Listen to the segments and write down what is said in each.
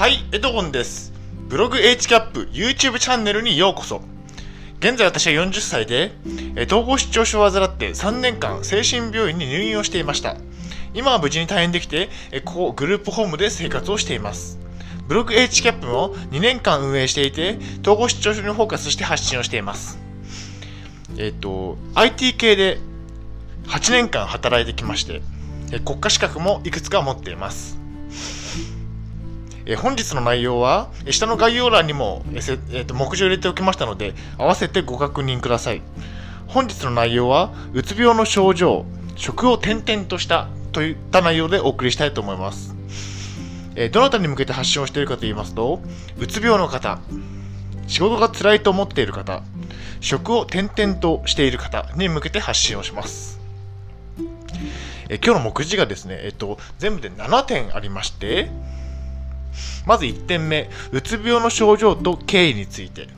はい、エドゴンです。ブログ HCAP YouTube チャンネルにようこそ。現在私は40歳で、統合失調症を患って3年間精神病院に入院をしていました。今は無事に退院できて、ここグループホームで生活をしています。ブログ HCAP も2年間運営していて、統合失調症にフォーカスして発信をしています。えっ、と、IT 系で8年間働いてきまして、国家資格もいくつか持っています。え本日の内容は、下の概要欄にも、えーえーと目次を入れておきましたので、合わせてご確認ください。本日の内容は、うつ病の症状、食を転々としたといった内容でお送りしたいと思います。えどなたに向けて発信をしているかと言いますと、うつ病の方、仕事が辛いと思っている方、食を転々としている方に向けて発信をします。えー今日の目次がですね、えっと、全部で7点ありまして、まず1点目、うつ病の症状と経緯について。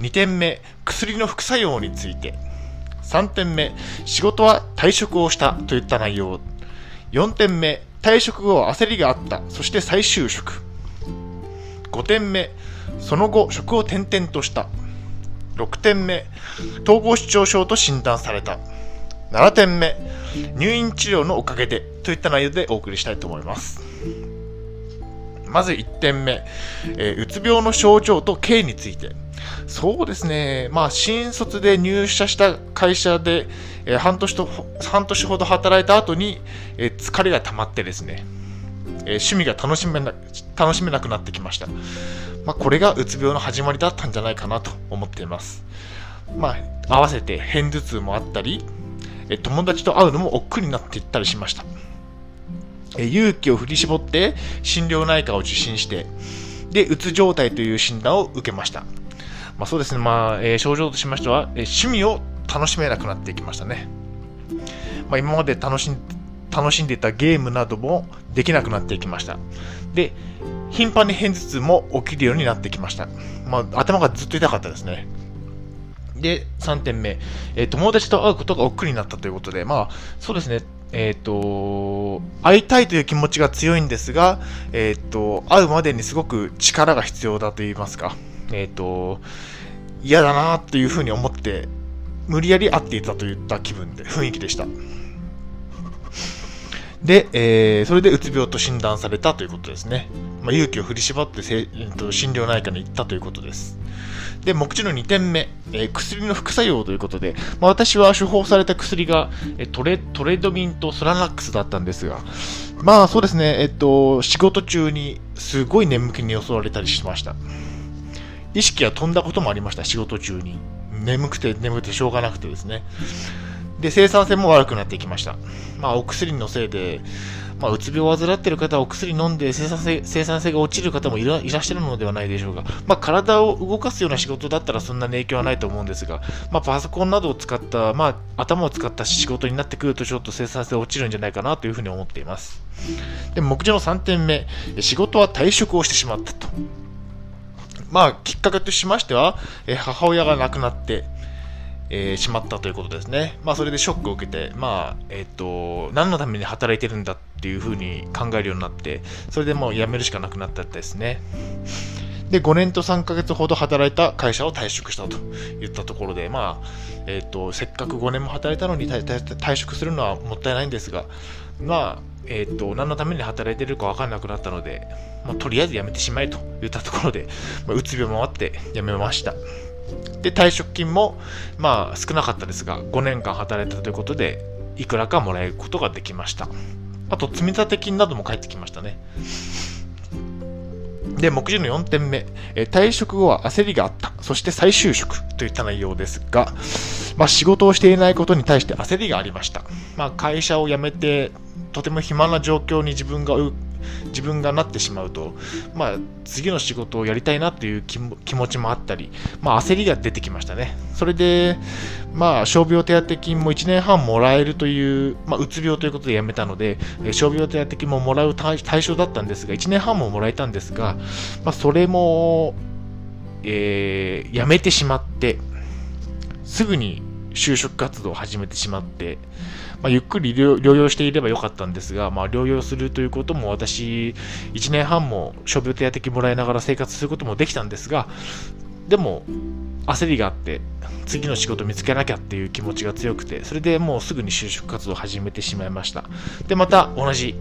2点目、薬の副作用について。3点目、仕事は退職をしたといった内容。4点目、退職後焦りがあった、そして再就職。5点目、その後職を転々とした。6点目、統合失調症と診断された。7点目、入院治療のおかげでといった内容でお送りしたいと思います。まず1点目、えーうつ病の症状と経緯について。そうですね、まあ、新卒で入社した会社で、えー半年と半年ほど働いた後に、えー疲れが溜まってですね、え趣味が楽しめな楽しめなくなってきました。まあ、これがうつ病の始まりだったんじゃないかなと思っています。まあ、合わせて片頭痛もあったり、え友達と会うのも億劫になっていったりしました。え勇気を振り絞って心療内科を受診して、で、うつ状態という診断を受けました。まあ、そうですね、まあ、えー症状としましては、えー趣味を楽しめなくなっていきましたね。まあ、今まで楽しん楽しんでいたゲームなどもできなくなっていきました。で、頻繁に片頭痛も起きるようになってきました。まあ、頭がずっと痛かったですね。で、3点目、えー友達と会うことが億劫になったということで、まあ、そうですね、えっ、と、会いたいという気持ちが強いんですが、えっ、と、会うまでにすごく力が必要だと言いますか、えっ、と、嫌だなというふうに思って、無理やり会っていたといった気分で、雰囲気でした。で、えーそれでうつ病と診断されたということですね。まあ、勇気を振り絞って、えーと心療内科に行ったということです。で、目次の2点目、えー薬の副作用ということで、まあ、私は処方された薬が、えトレトレドミンとソラナックスだったんですが、まあそうですね、えっと、仕事中にすごい眠気に襲われたりしました。意識が飛んだこともありました、仕事中に。眠くて眠くてしょうがなくてですね。で、生産性も悪くなってきました。まあ、お薬のせいで、まあ、うつ病を患っている方はお薬飲んで生産性生産性が落ちる方もいらっしゃるのではないでしょうか。まあ、体を動かすような仕事だったらそんなに影響はないと思うんですが、まあ、パソコンなどを使った、まあ、頭を使った仕事になってくるとちょっと生産性が落ちるんじゃないかなというふうに思っています。で、目次の3点目、仕事は退職をしてしまったと。まあ、きっかけとしましては、え母親が亡くなって、えーしまったということですね。まあ、それでショックを受けて、まあ、えっ、と、何のために働いてるんだっていうふうに考えるようになって、それでもう辞めるしかなくなったですね。で、5年と3ヶ月ほど働いた会社を退職したといったところで、まあ、えっ、と、せっかく5年も働いたのに退職するのはもったいないんですが、まあ、えっ、と、何のために働いてるか分かんなくなったので、まあ、とりあえず辞めてしまえといったところで、まあ、うつ病もあって辞めました。で、退職金も、まあ、少なかったですが、5年間働いたということで、いくらかもらえることができました。あと、積立金なども返ってきましたね。で、目次の4点目、え退職後は焦りがあった、そして再就職といった内容ですが、まあ、仕事をしていないことに対して焦りがありました。まあ、会社を辞めて、とても暇な状況に自分が自分がなってしまうと、まあ、次の仕事をやりたいなという気持ちもあったり、まあ、焦りが出てきましたね。それで、まあ、傷病手当金も1年半もらえるという、まあ、うつ病ということで辞めたので、傷病手当金ももらう対対象だったんですが、1年半ももらえたんですが、まあ、それも、えー辞めてしまって、すぐに就職活動を始めてしまって、まあ、ゆっくり療養していればよかったんですが、まあ、療養するということも私、1年半も傷病手当もらいながら生活することもできたんですが、でも、焦りがあって、次の仕事見つけなきゃっていう気持ちが強くて、それでもうすぐに就職活動を始めてしまいました。で、また同じ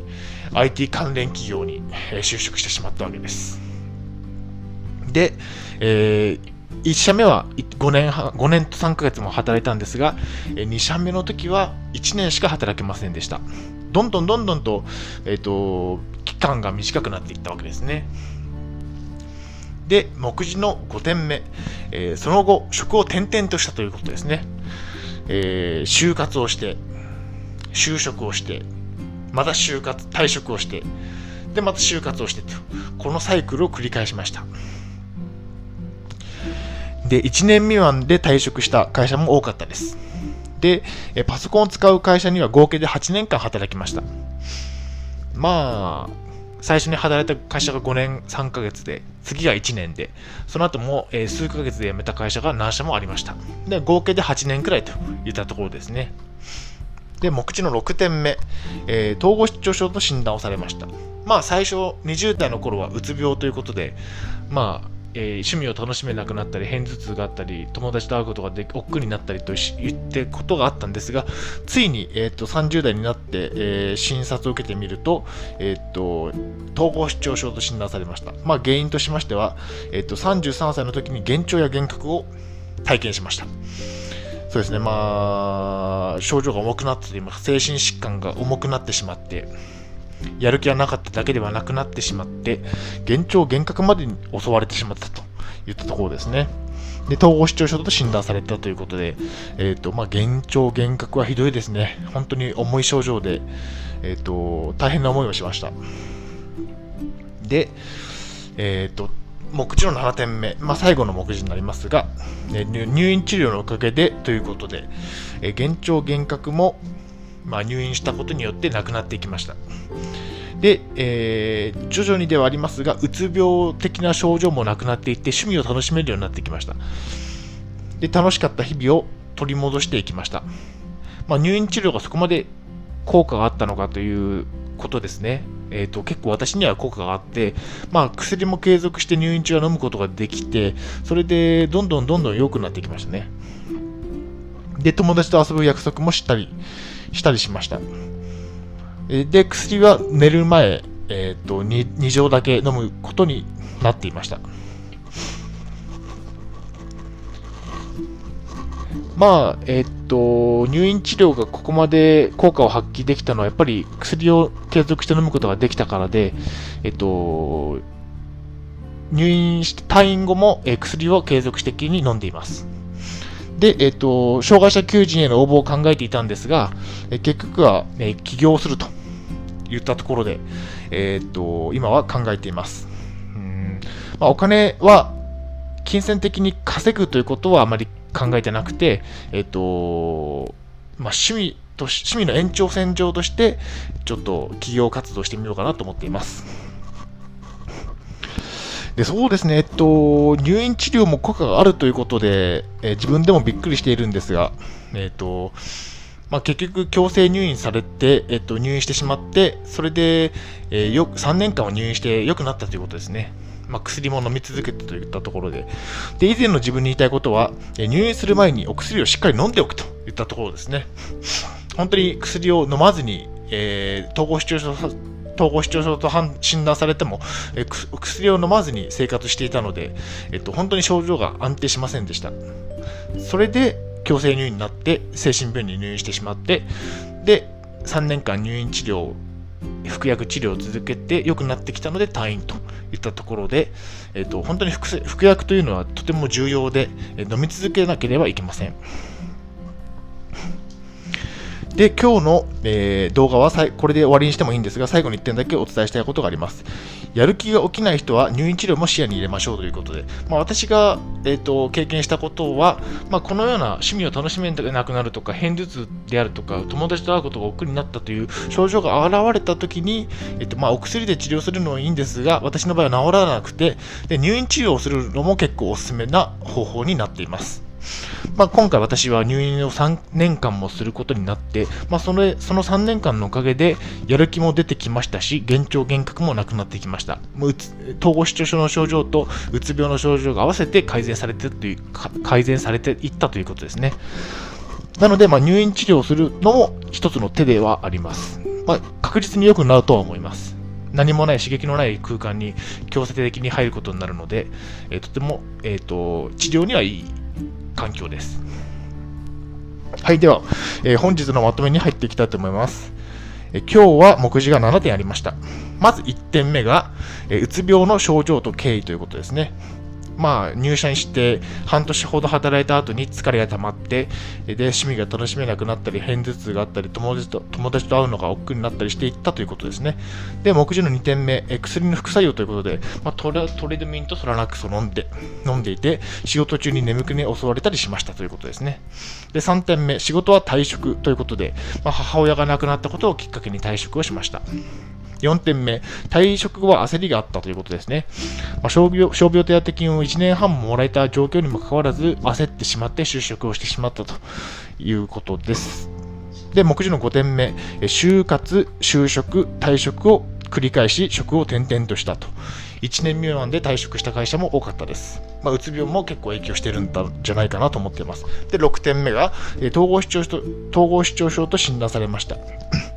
IT 関連企業に就職してしまったわけです。で、えー、1社目は5年5年と3ヶ月も働いたんですが、2社目の時は1年しか働けませんでした。どんどんどんどんと、えっ、ー、と、期間が短くなっていったわけですね。で、目次の5点目、えー、その後、職を転々としたということですね。えー、就活をして、就職をして、また就活、退職をして、で、また就活をしてと、このサイクルを繰り返しました。で、1年未満で退職した会社も多かったです。で、パソコンを使う会社には合計で8年間働きました。まあ、最初に働いた会社が5年3ヶ月で、次が1年で、その後も、え数ヶ月で辞めた会社が何社もありました。で、合計で8年くらいといったところですね。で、目次の6点目、えー、統合失調症と診断をされました。まあ、最初、20代の頃はうつ病ということで、まあ、えー、趣味を楽しめなくなったり、片頭痛があったり、友達と会うことがで億劫になったりと言ってことがあったんですが、ついに、えーと、30代になって、えー、診察を受けてみると、えーと、統合失調症と診断されました。まあ、原因としましては、えーと、33歳の時に幻聴や幻覚を体験しました。そうですね、まあ、症状が重くなっています。精神疾患が重くなってしまって、やる気がなかっただけではなくなってしまって、幻聴、幻覚までに襲われてしまったといったところですね。で、統合失調症と診断されたということで、えっ、ー、と、まあ、幻聴、幻覚はひどいですね。本当に重い症状で、えっ、ー、と、大変な思いをしました。で、えっ、ー、と、目次の7点目、まあ、最後の目次になりますが、入院治療のおかげでということで、幻聴、幻覚もまあ、入院したことによって亡くなっていきました。で、えー、徐々にではありますが、うつ病的な症状もなくなっていって、趣味を楽しめるようになってきました。で、楽しかった日々を取り戻していきました。まあ、入院治療がそこまで効果があったのかということですね。えーと、結構私には効果があって、まあ、薬も継続して入院中は飲むことができて、それでどんどんどんどん良くなってきましたね。で、友達と遊ぶ約束もしたりしたりしました。で、薬は寝る前、えーと、2, 2錠だけ飲むことになっていました。まあ、えっ、ー、と、入院治療がここまで効果を発揮できたのは、やっぱり薬を継続して飲むことができたからで、えっ、ー、と、入院して、退院後も、え薬を継続的に飲んでいます。で、えっ、と、障害者求人への応募を考えていたんですが、え結局は、え起業すると言ったところで、えっ、と、今は考えています。うんまあ、お金は金銭的に稼ぐということはあまり考えてなくて、えっ、と、まあ、趣味と趣味の延長線上として、ちょっと企業活動してみようかなと思っています。でそうですね、えっと、入院治療も効果があるということで、え自分でもびっくりしているんですが、えっとまあ、結局、強制入院されて、えっと、入院してしまって、それで、えー、よ3年間は入院して良くなったということですね。まあ、薬も飲み続けてといったところで。で、以前の自分に言いたいことは、え入院する前にお薬をしっかり飲んでおくといったところですね。本当に薬を飲まずに、えー、統合失調症統合失調症と診断されても、え薬を飲まずに生活していたので、えっと、本当に症状が安定しませんでした。それで強制入院になって精神病院に入院してしまってで3年間入院治療服薬治療を続けて良くなってきたので退院といったところで、えっと、本当に服薬というのはとても重要で飲み続けなければいけません。で、今日の、えー、動画はこれで終わりにしてもいいんですが、最後に1点だけお伝えしたいことがあります。やる気が起きない人は入院治療も視野に入れましょうということで、まあ、私が、えーと、経験したことは、まあ、このような趣味を楽しめなくなるとか、片頭痛であるとか、友達と会うことが億劫になったという症状が現れたときに、えーとまあ、お薬で治療するのはいいんですが、私の場合は治らなくてで、入院治療をするのも結構おすすめな方法になっています。まあ、今回私は入院を3年間もすることになって、まあ、そのその3年間のおかげでやる気も出てきましたし、幻聴幻覚もなくなってきました。もう統合失調症の症状とうつ病の症状が合わせて改善されてという改善されていったということですね。なので、まあ、入院治療をするのも一つの手ではあります。まあ、確実に良くなるとは思います。何もない刺激のない空間に強制的に入ることになるので、えー、とても、えーと、治療にはいい環境です。はい、では、えー、本日のまとめに入っていきたいと思います。えー、今日は目次が7点ありました。まず1点目が、えー、うつ病の症状と経緯ということですね。まあ、入社にして半年ほど働いた後に疲れが溜まって、で、趣味が楽しめなくなったり、偏頭痛があったり、友達と友達と会うのが億劫になったりしていったということですね。で、目次の2点目、え薬の副作用ということで、まあ、トレトレドミンとソラナックスを飲んで、飲んでいて、仕事中に眠気に襲われたりしましたということですね。で、3点目、仕事は退職ということで、まあ、母親が亡くなったことをきっかけに退職をしました。4点目、退職後は焦りがあったということですね。まあ、傷病傷病手当金を1年半ももらえた状況にもかかわらず、焦ってしまって就職をしてしまったということです。で、目次の5点目、就活、就職、退職を繰り返し職を転々としたと。1年未満で退職した会社も多かったです。まあ、うつ病も結構影響してるんじゃないかなと思っています。で、6点目が、統合失調症と診断されました。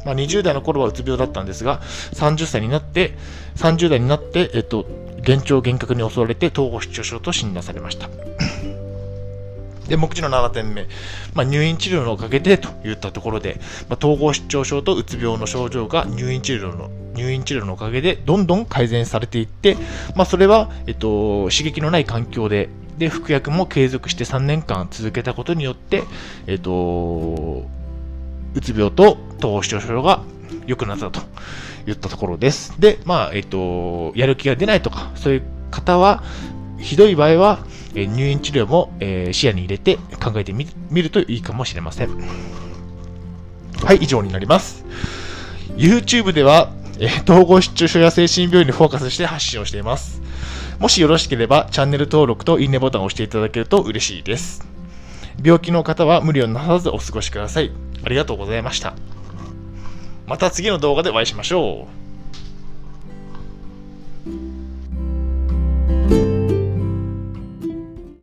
まあ、20代の頃はうつ病だったんですが、30歳になって、30代になって、えっと、幻聴幻覚に襲われて統合失調症と診断されました。で、目次の7点目、まあ、入院治療のおかげでといったところで、まあ、統合失調症とうつ病の症状が入院治療の入院治療のおかげでどんどん改善されていって、まあ、それは、えっと、刺激のない環境でで服薬も継続して3年間続けたことによって、えっと、うつ病と統合失調症が良くなったといったところです。で、まあ、えっと、やる気が出ないとか、そういう方は、ひどい場合は、え入院治療も、え視野に入れて考えてみるといいかもしれません。はい、以上になります。YouTube では、え統合失調症や精神病院にフォーカスして発信をしています。もしよろしければ、チャンネル登録といいねボタンを押していただけると嬉しいです。病気の方は無理をなさずお過ごしください。ありがとうございました。また次の動画でお会いしましょう。